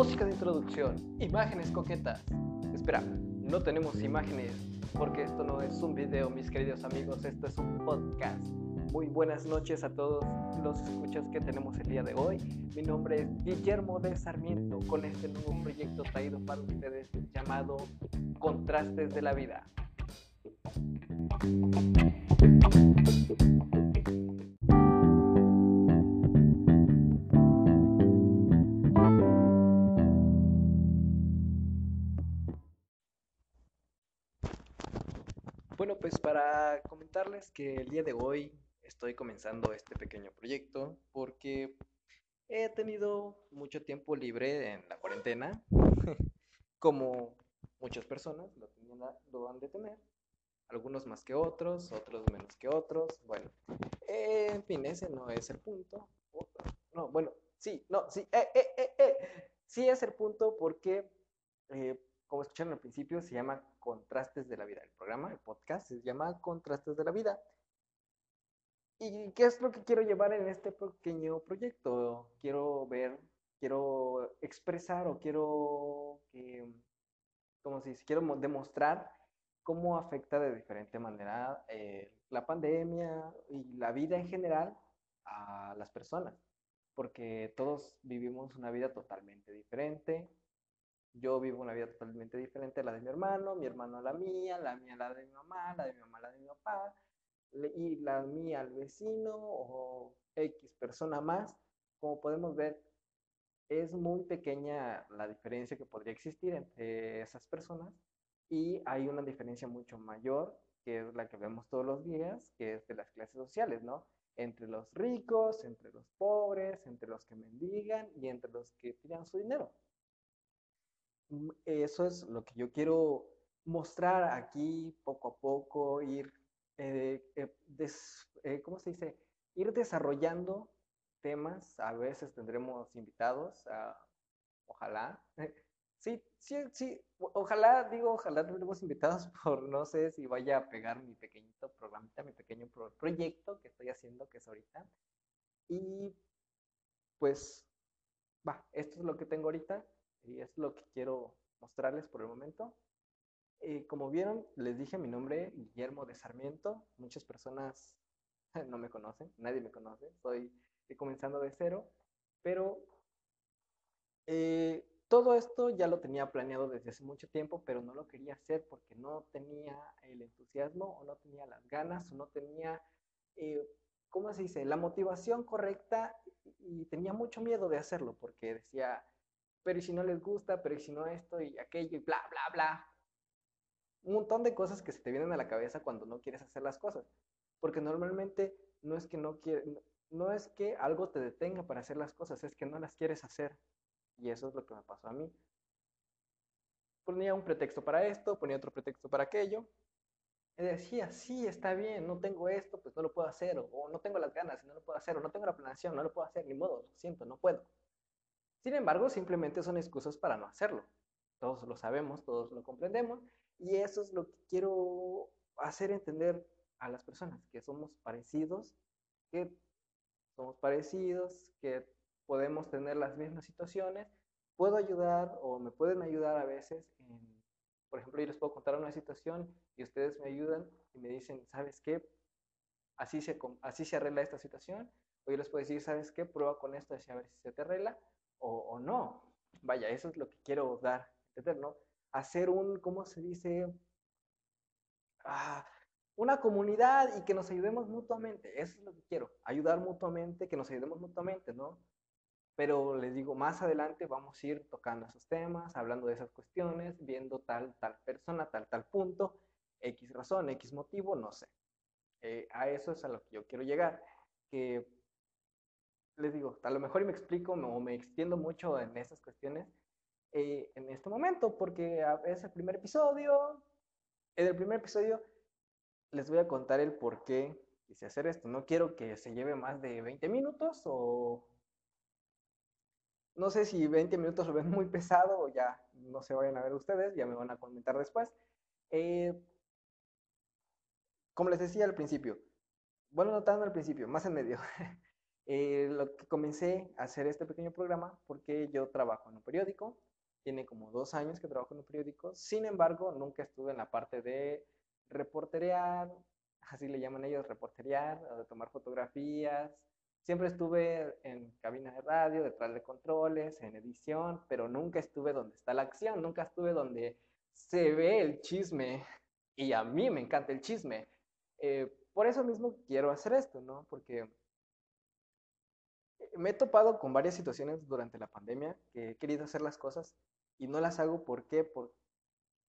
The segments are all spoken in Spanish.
música de introducción, imágenes coquetas. Espera, no tenemos imágenes porque esto no es un video, mis queridos amigos, esto es un podcast. Muy buenas noches a todos los escuchas que tenemos el día de hoy. Mi nombre es Guillermo de Sarmiento con este nuevo proyecto traído para ustedes llamado Contrastes de la Vida. Bueno, pues para comentarles que el día de hoy estoy comenzando este pequeño proyecto porque he tenido mucho tiempo libre en la cuarentena, como muchas personas lo, lo han de tener, algunos más que otros, otros menos que otros, bueno, en fin, ese no es el punto, no, bueno, sí, no, sí, eh, eh, eh, eh. sí es el punto porque... Eh, como escucharon al principio, se llama Contrastes de la Vida. El programa, el podcast, se llama Contrastes de la Vida. ¿Y qué es lo que quiero llevar en este pequeño proyecto? Quiero ver, quiero expresar o quiero que, como si quiero demostrar cómo afecta de diferente manera eh, la pandemia y la vida en general a las personas, porque todos vivimos una vida totalmente diferente, yo vivo una vida totalmente diferente a la de mi hermano, mi hermano a la mía, la mía la de mi mamá, la de mi mamá la de mi papá, y la mía al vecino o X persona más. Como podemos ver, es muy pequeña la diferencia que podría existir entre esas personas y hay una diferencia mucho mayor, que es la que vemos todos los días, que es de las clases sociales, ¿no? Entre los ricos, entre los pobres, entre los que mendigan y entre los que tiran su dinero. Mm, eso es lo que yo quiero mostrar aquí poco a poco, ir, eh, eh, eh, ¿cómo se dice? Ir desarrollando temas. A veces tendremos invitados, ah, ojalá. Sí, sí, sí, ojalá, digo, ojalá tendremos invitados por, no sé si vaya a pegar mi pequeñito programita, mi pequeño proyecto que estoy haciendo, que es ahorita. Y pues, va, esto es lo que tengo ahorita. Y es lo que quiero mostrarles por el momento. Eh, como vieron, les dije mi nombre, Guillermo de Sarmiento. Muchas personas no me conocen, nadie me conoce. Estoy comenzando de cero. Pero eh, todo esto ya lo tenía planeado desde hace mucho tiempo, pero no lo quería hacer porque no tenía el entusiasmo o no tenía las ganas o no tenía, eh, ¿cómo se dice?, la motivación correcta y tenía mucho miedo de hacerlo porque decía, pero y si no les gusta, pero y si no esto y aquello y bla, bla, bla. Un montón de cosas que se te vienen a la cabeza cuando no quieres hacer las cosas. Porque normalmente no es que no no es que algo te detenga para hacer las cosas, es que no las quieres hacer. Y eso es lo que me pasó a mí. Ponía un pretexto para esto, ponía otro pretexto para aquello. Y decía, sí, está bien, no tengo esto, pues no lo puedo hacer, o, o no tengo las ganas, no lo puedo hacer, o no tengo la planeación, no lo puedo hacer, ni modo, lo siento, no puedo. Sin embargo, simplemente son excusas para no hacerlo. Todos lo sabemos, todos lo comprendemos y eso es lo que quiero hacer entender a las personas, que somos parecidos, que somos parecidos, que podemos tener las mismas situaciones. Puedo ayudar o me pueden ayudar a veces por ejemplo, yo les puedo contar una situación y ustedes me ayudan y me dicen, ¿sabes qué? Así se, así se arregla esta situación. O yo les puedo decir, ¿sabes qué? Prueba con esto a ver si se te arregla o, no. Vaya, eso es lo que quiero dar, ¿no? Hacer un, ¿cómo se dice? Ah, una comunidad y que nos ayudemos mutuamente. Eso es lo que quiero, ayudar mutuamente, que nos ayudemos mutuamente, ¿no? Pero les digo, más adelante vamos a ir tocando esos temas, hablando de esas cuestiones, viendo tal, tal persona, tal, tal punto, X razón, X motivo, no sé. Eh, a eso es a lo que yo quiero llegar, que les digo, a lo mejor me explico o me extiendo mucho en esas cuestiones eh, en este momento, porque es el primer episodio. En el primer episodio les voy a contar el por qué quise hacer esto. No quiero que se lleve más de 20 minutos o... No sé si 20 minutos lo ven muy pesado o ya no se vayan a ver ustedes, ya me van a comentar después. Eh, como les decía al principio, bueno, notando al principio, más en medio. Eh, lo que comencé a hacer este pequeño programa porque yo trabajo en un periódico, tiene como dos años que trabajo en un periódico, sin embargo, nunca estuve en la parte de reporterear, así le llaman ellos, reporterear, o de tomar fotografías. Siempre estuve en cabina de radio, detrás de controles, en edición, pero nunca estuve donde está la acción, nunca estuve donde se ve el chisme. Y a mí me encanta el chisme. Eh, por eso mismo quiero hacer esto, ¿no? Porque me he topado con varias situaciones durante la pandemia que he querido hacer las cosas y no las hago. ¿Por qué? Por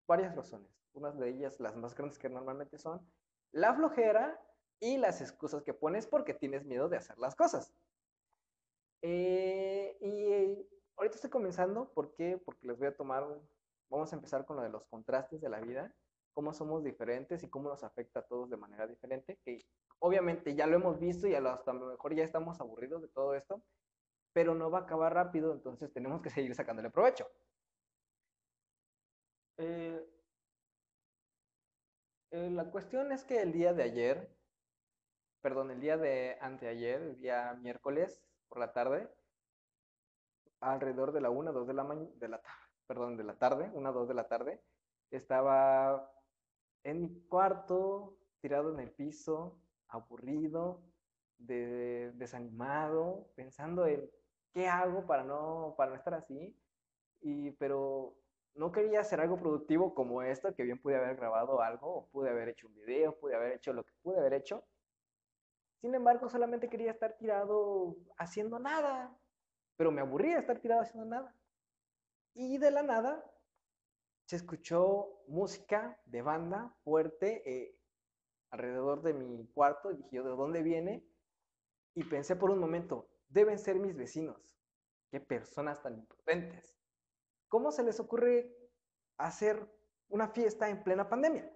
varias razones. Unas de ellas, las más grandes que normalmente son la flojera y las excusas que pones porque tienes miedo de hacer las cosas. Eh, y ahorita estoy comenzando, ¿por qué? Porque les voy a tomar, vamos a empezar con lo de los contrastes de la vida, cómo somos diferentes y cómo nos afecta a todos de manera diferente, que obviamente ya lo hemos visto y a lo, hasta lo mejor ya estamos aburridos de todo esto, pero no va a acabar rápido, entonces tenemos que seguir sacándole provecho. Eh, eh, la cuestión es que el día de ayer, perdón, el día de anteayer, el día miércoles por la tarde, alrededor de la 1, 2 de la mañana, de la, perdón, de la tarde, 1, 2 de la tarde, estaba en mi cuarto, tirado en el piso, aburrido, desanimado, pensando en qué hago para no, para no estar así, y, pero no quería hacer algo productivo como esto, que bien pude haber grabado algo, o pude haber hecho un video, pude haber hecho lo que pude haber hecho. Sin embargo, solamente quería estar tirado haciendo nada, pero me aburría estar tirado haciendo nada. Y de la nada se escuchó música de banda fuerte eh, alrededor de mi cuarto. Dije yo, ¿de dónde viene? Y pensé por un momento, deben ser mis vecinos. Qué personas tan imprudentes. ¿Cómo se les ocurre hacer una fiesta en plena pandemia?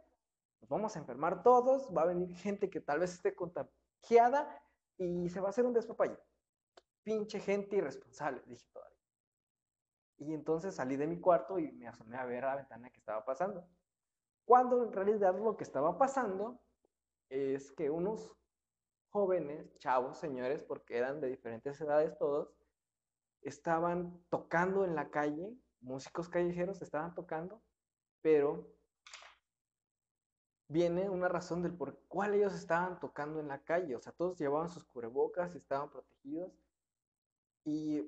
Nos vamos a enfermar todos, va a venir gente que tal vez esté contagiada y se va a hacer un despapalle. Pinche gente irresponsable, dije todavía. Y entonces salí de mi cuarto y me asomé a ver a la ventana que estaba pasando. Cuando en realidad lo que estaba pasando es que unos jóvenes, chavos, señores, porque eran de diferentes edades todos, estaban tocando en la calle músicos callejeros estaban tocando, pero viene una razón del por cuál ellos estaban tocando en la calle. O sea, todos llevaban sus cubrebocas estaban protegidos. Y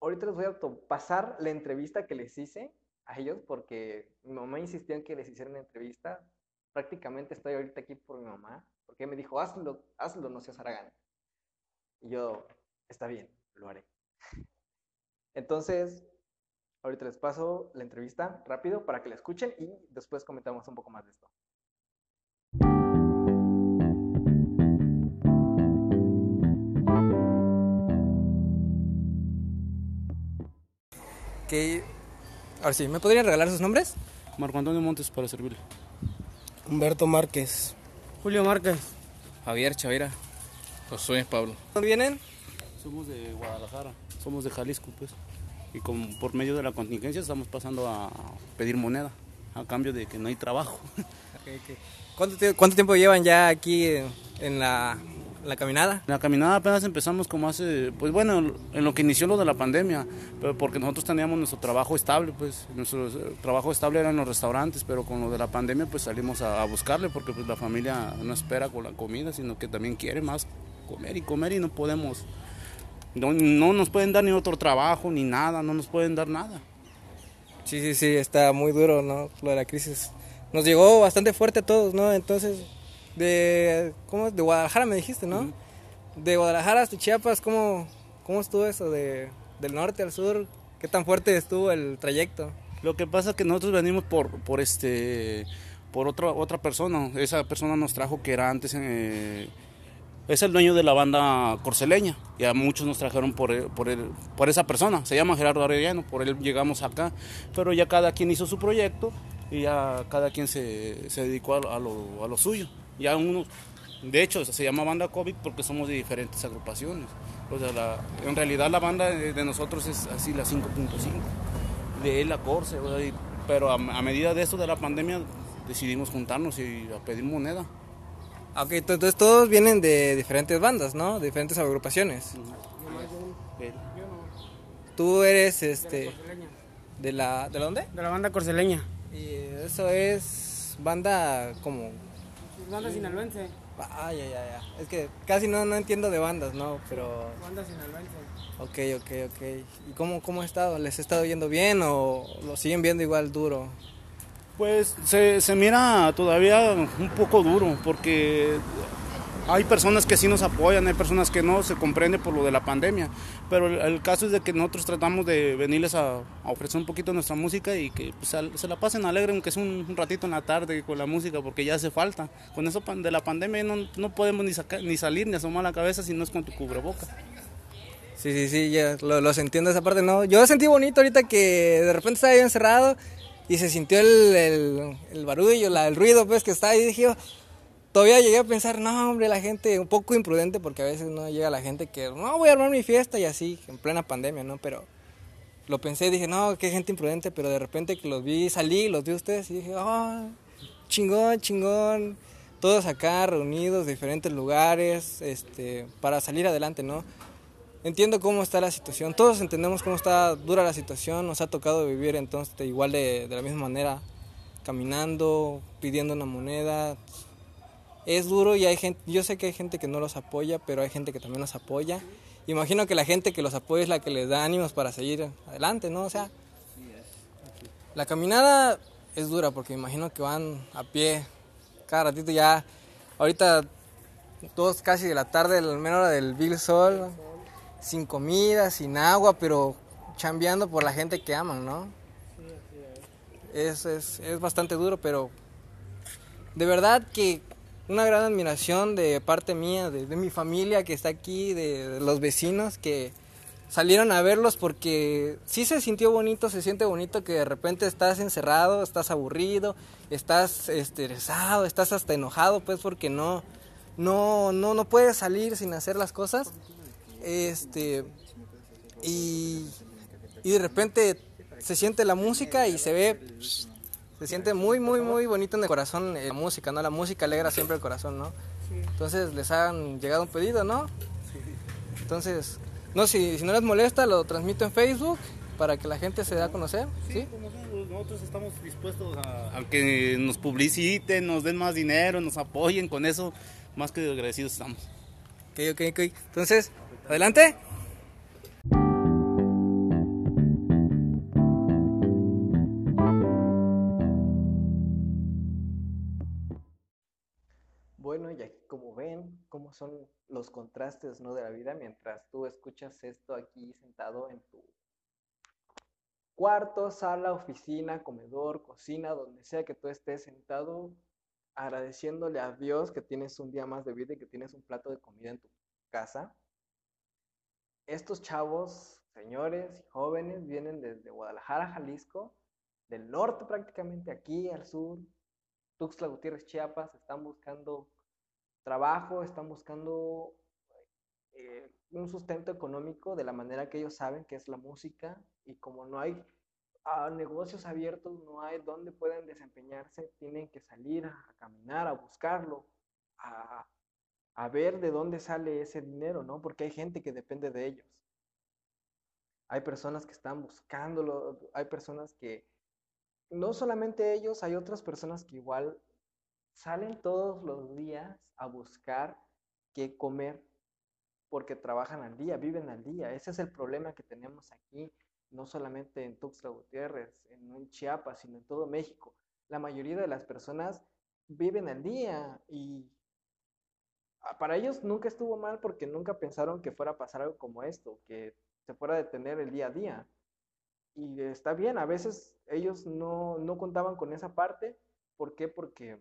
ahorita les voy a pasar la entrevista que les hice a ellos porque mi mamá insistió en que les hiciera una entrevista. Prácticamente estoy ahorita aquí por mi mamá, porque me dijo, hazlo, hazlo, no seas aragán. Y yo, está bien, lo haré. Entonces, Ahorita les paso la entrevista rápido para que la escuchen y después comentamos un poco más de esto. Que, ahora sí, ¿me podrían regalar sus nombres? Marco Antonio Montes para servirle. Humberto Márquez. Julio Márquez. Javier Chavira. Josué Pablo. ¿Dónde vienen? Somos de Guadalajara, somos de Jalisco, pues y por medio de la contingencia estamos pasando a pedir moneda a cambio de que no hay trabajo. ¿Cuánto, tiempo llevan ya aquí en la, caminada? La caminada apenas empezamos como hace, pues bueno, en lo que inició lo de la pandemia, pero porque nosotros teníamos nuestro trabajo estable, pues nuestro trabajo estable era en los restaurantes, pero con lo de la pandemia pues salimos a, buscarle porque pues la familia no espera con la comida, sino que también quiere más comer y comer y no podemos no, no nos pueden dar ni otro trabajo, ni nada, no nos pueden dar nada. Sí, sí, sí, está muy duro, ¿no? Lo de la crisis. Nos llegó bastante fuerte a todos, ¿no? Entonces, de, ¿cómo? De Guadalajara me dijiste, ¿no? De Guadalajara hasta Chiapas, ¿cómo, cómo estuvo eso? De, del norte al sur, ¿qué tan fuerte estuvo el trayecto? Lo que pasa es que nosotros venimos por, por este, por otra, otra persona. Esa persona nos trajo que era antes... Eh, es el dueño de la banda corceleña. Ya muchos nos trajeron por, por, por esa persona. Se llama Gerardo Arellano, por él llegamos acá. Pero ya cada quien hizo su proyecto y ya cada quien se, se dedicó a, lo, a, lo, suyo. Ya uno, de hecho, se llama banda COVID porque somos de diferentes agrupaciones. O sea, en realidad la banda de nosotros es así la 5.5. De él la Corse. pero a, a medida de esto de la pandemia decidimos juntarnos y a pedir moneda. Ok, to- entonces todos vienen de diferentes bandas, ¿no? De diferentes agrupaciones. Tú eres, este, de la, ¿de dónde? De la banda corceleña. Y eso es banda como, Banda sinaloense. ah, ya, ya, ya. Es que casi no, no entiendo de bandas, ¿no? Pero, Banda sinaloense. ok, ok, ok. ¿Y cómo, cómo ha estado? ¿Les ha estado yendo bien o lo siguen viendo igual duro? Pues se, se mira todavía un poco duro porque hay personas que sí nos apoyan, hay personas que no, se comprende por lo de la pandemia, pero el, el caso es de que nosotros tratamos de venirles a, a ofrecer un poquito nuestra música y que pues, al- se la pasen alegre, aunque sea un, un ratito en la tarde con la música, porque ya hace falta. Con eso de la pandemia no, no podemos ni, sacar, ni salir ni asomar la cabeza si no es con tu cubreboca. Sí, sí, sí, ya lo- los entiendo esa parte, ¿no? Yo sentí bonito ahorita que de repente estaba yo encerrado y se sintió el, el, el barullo, la, el ruido, pues, que estaba ahí. Y dije yo, todavía llegué a pensar, no, hombre, la gente, un poco imprudente, porque a veces no llega la gente que, no, voy a armar mi fiesta y así, en plena pandemia, ¿no? Pero lo pensé dije, no, qué gente imprudente, pero de repente que los vi, salí, los vi a ustedes y dije, oh, chingón, chingón. Todos acá reunidos, diferentes lugares, este, para salir adelante, ¿no? Entiendo cómo está la situación, todos entendemos cómo está dura la situación, nos ha tocado vivir entonces igual de, de la misma manera, caminando, pidiendo una moneda. Es duro y hay gente, yo sé que hay gente que no los apoya, pero hay gente que también los apoya. Imagino que la gente que los apoya es la que les da ánimos para seguir adelante, ¿no? O sea, la caminada es dura porque imagino que van a pie cada ratito ya. Ahorita todos casi de la tarde, la menos hora del Big Sol, sin comida, sin agua, pero chambeando por la gente que aman, ¿no? Es, es, es bastante duro, pero de verdad que una gran admiración de parte mía, de, mi familia que está aquí, de, los vecinos que salieron a verlos porque sí se sintió bonito, se siente bonito que de repente estás encerrado, estás aburrido, estás estresado, estás hasta enojado, pues porque no, no, no, no puedes salir sin hacer las cosas. Este, y, y de repente se siente la música y se ve, se siente muy, muy, muy bonito en el corazón eh, la música, ¿no? La música alegra siempre el corazón, ¿no? Entonces les han llegado un pedido, ¿no? Entonces, no, si, si no les molesta, lo transmito en Facebook para que la gente se dé a conocer, ¿sí? como somos, nosotros estamos dispuestos a, a que nos publiciten, nos den más dinero, nos apoyen con eso, más que agradecidos estamos. Ok, ok, ok. Entonces, adelante. Son los contrastes, ¿no? de la vida mientras tú escuchas esto aquí sentado en tu cuarto, sala, oficina, comedor, cocina, donde sea que tú estés sentado, agradeciéndole a Dios que tienes un día más de vida y que tienes un plato de comida en tu casa. Estos chavos, señores y jóvenes, vienen desde Guadalajara, Jalisco, del norte prácticamente aquí al sur, Tuxtla Gutiérrez, Chiapas, están buscando trabajo, están buscando eh, un sustento económico de la manera que ellos saben que es la música y como no hay ah, negocios abiertos, no hay donde pueden desempeñarse, tienen que salir a, a caminar, a buscarlo, a, a ver de dónde sale ese dinero, ¿no? Porque hay gente que depende de ellos. Hay personas que están buscándolo, hay personas que no solamente ellos, hay otras personas que igual salen todos los días a buscar qué comer porque trabajan al día, viven al día. Ese es el problema que tenemos aquí, no solamente en Tuxtla Gutiérrez, en Chiapas, sino en todo México. La mayoría de las personas viven al día y ah, para ellos nunca estuvo mal porque nunca pensaron que fuera a pasar algo como esto, que se fuera a detener el día a día. Y está bien, a veces ellos no, no contaban con esa parte. ¿Por qué? Porque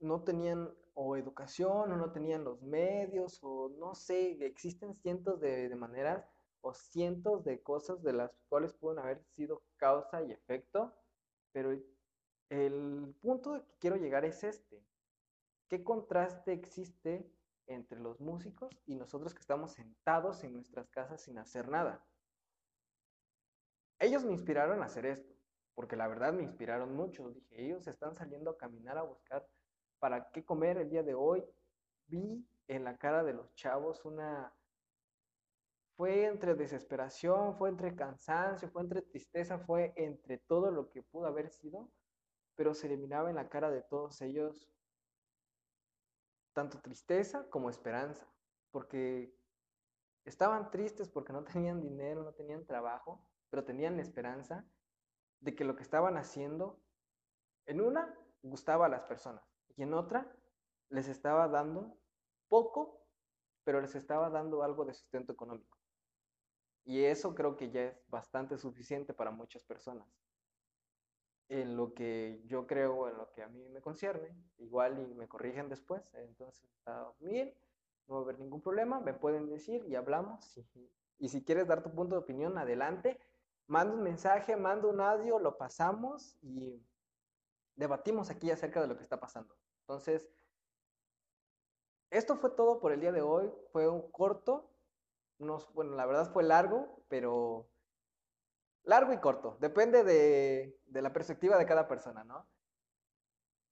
no tenían o educación o no tenían los medios o no sé, existen cientos de, de maneras o cientos de cosas de las cuales pueden haber sido causa y efecto, pero el punto de que quiero llegar es este. ¿Qué contraste existe entre los músicos y nosotros que estamos sentados en nuestras casas sin hacer nada? Ellos me inspiraron a hacer esto, porque la verdad me inspiraron mucho. Dije, ellos están saliendo a caminar a buscar para qué comer el día de hoy, vi en la cara de los chavos una... Fue entre desesperación, fue entre cansancio, fue entre tristeza, fue entre todo lo que pudo haber sido, pero se eliminaba en la cara de todos ellos tanto tristeza como esperanza, porque estaban tristes porque no tenían dinero, no tenían trabajo, pero tenían esperanza de que lo que estaban haciendo, en una, gustaba a las personas y en otra, les estaba dando poco, pero les estaba dando algo de sustento económico. Y eso creo que ya es bastante suficiente para muchas personas. En lo que yo creo, en lo que a mí me concierne, igual y me corrigen después, entonces está bien, no va a haber ningún problema, me pueden decir y hablamos. Y, y si quieres dar tu punto de opinión, adelante. Manda un mensaje, manda un audio, lo pasamos y debatimos aquí acerca de lo que está pasando. Entonces, esto fue todo por el día de hoy. Fue un corto. Bueno, la verdad fue largo, pero largo y corto. Depende de, de la perspectiva de cada persona, ¿no?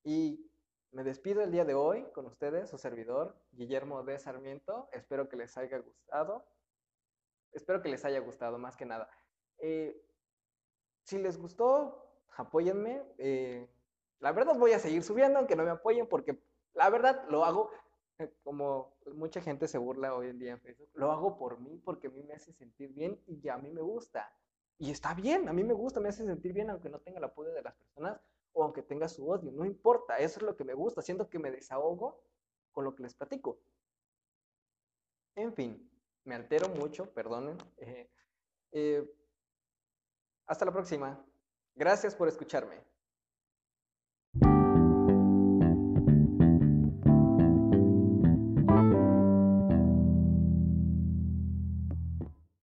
Y me despido el día de hoy con ustedes, su servidor, Guillermo de Sarmiento. Espero que les haya gustado. Espero que les haya gustado, más que nada. Eh, si les gustó, apóyenme. Eh, la verdad voy a seguir subiendo, aunque no me apoyen, porque la verdad lo hago, como mucha gente se burla hoy en día en Facebook, lo hago por mí, porque a mí me hace sentir bien y ya a mí me gusta. Y está bien, a mí me gusta, me hace sentir bien, aunque no tenga el apoyo de las personas o aunque tenga su odio, no importa, eso es lo que me gusta, siento que me desahogo con lo que les platico. En fin, me altero mucho, perdonen. Eh, eh, hasta la próxima. Gracias por escucharme.